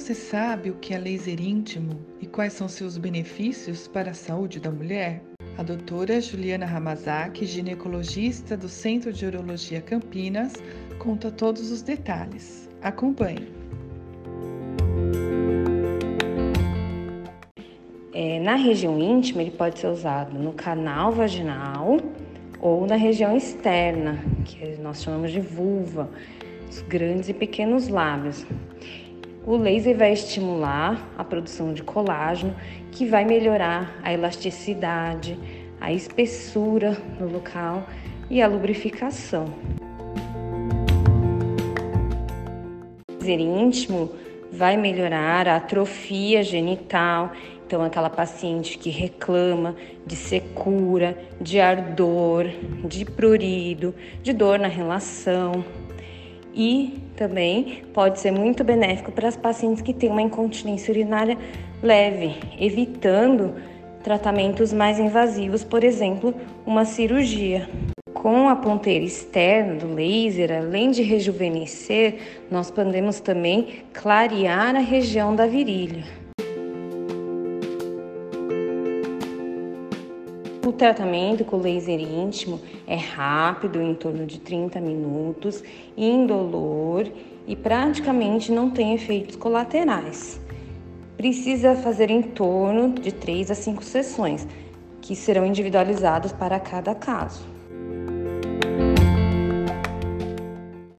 você sabe o que é laser íntimo e quais são seus benefícios para a saúde da mulher? A doutora Juliana Ramazaki, ginecologista do Centro de Urologia Campinas, conta todos os detalhes. Acompanhe. É, na região íntima, ele pode ser usado no canal vaginal ou na região externa, que nós chamamos de vulva, os grandes e pequenos lábios. O laser vai estimular a produção de colágeno, que vai melhorar a elasticidade, a espessura no local e a lubrificação. O laser íntimo vai melhorar a atrofia genital, então aquela paciente que reclama de secura, de ardor, de prurido, de dor na relação, e também pode ser muito benéfico para as pacientes que têm uma incontinência urinária leve, evitando tratamentos mais invasivos, por exemplo, uma cirurgia. Com a ponteira externa do laser, além de rejuvenescer, nós podemos também clarear a região da virilha. O tratamento com laser íntimo é rápido, em torno de 30 minutos, indolor e praticamente não tem efeitos colaterais. Precisa fazer em torno de 3 a 5 sessões, que serão individualizadas para cada caso.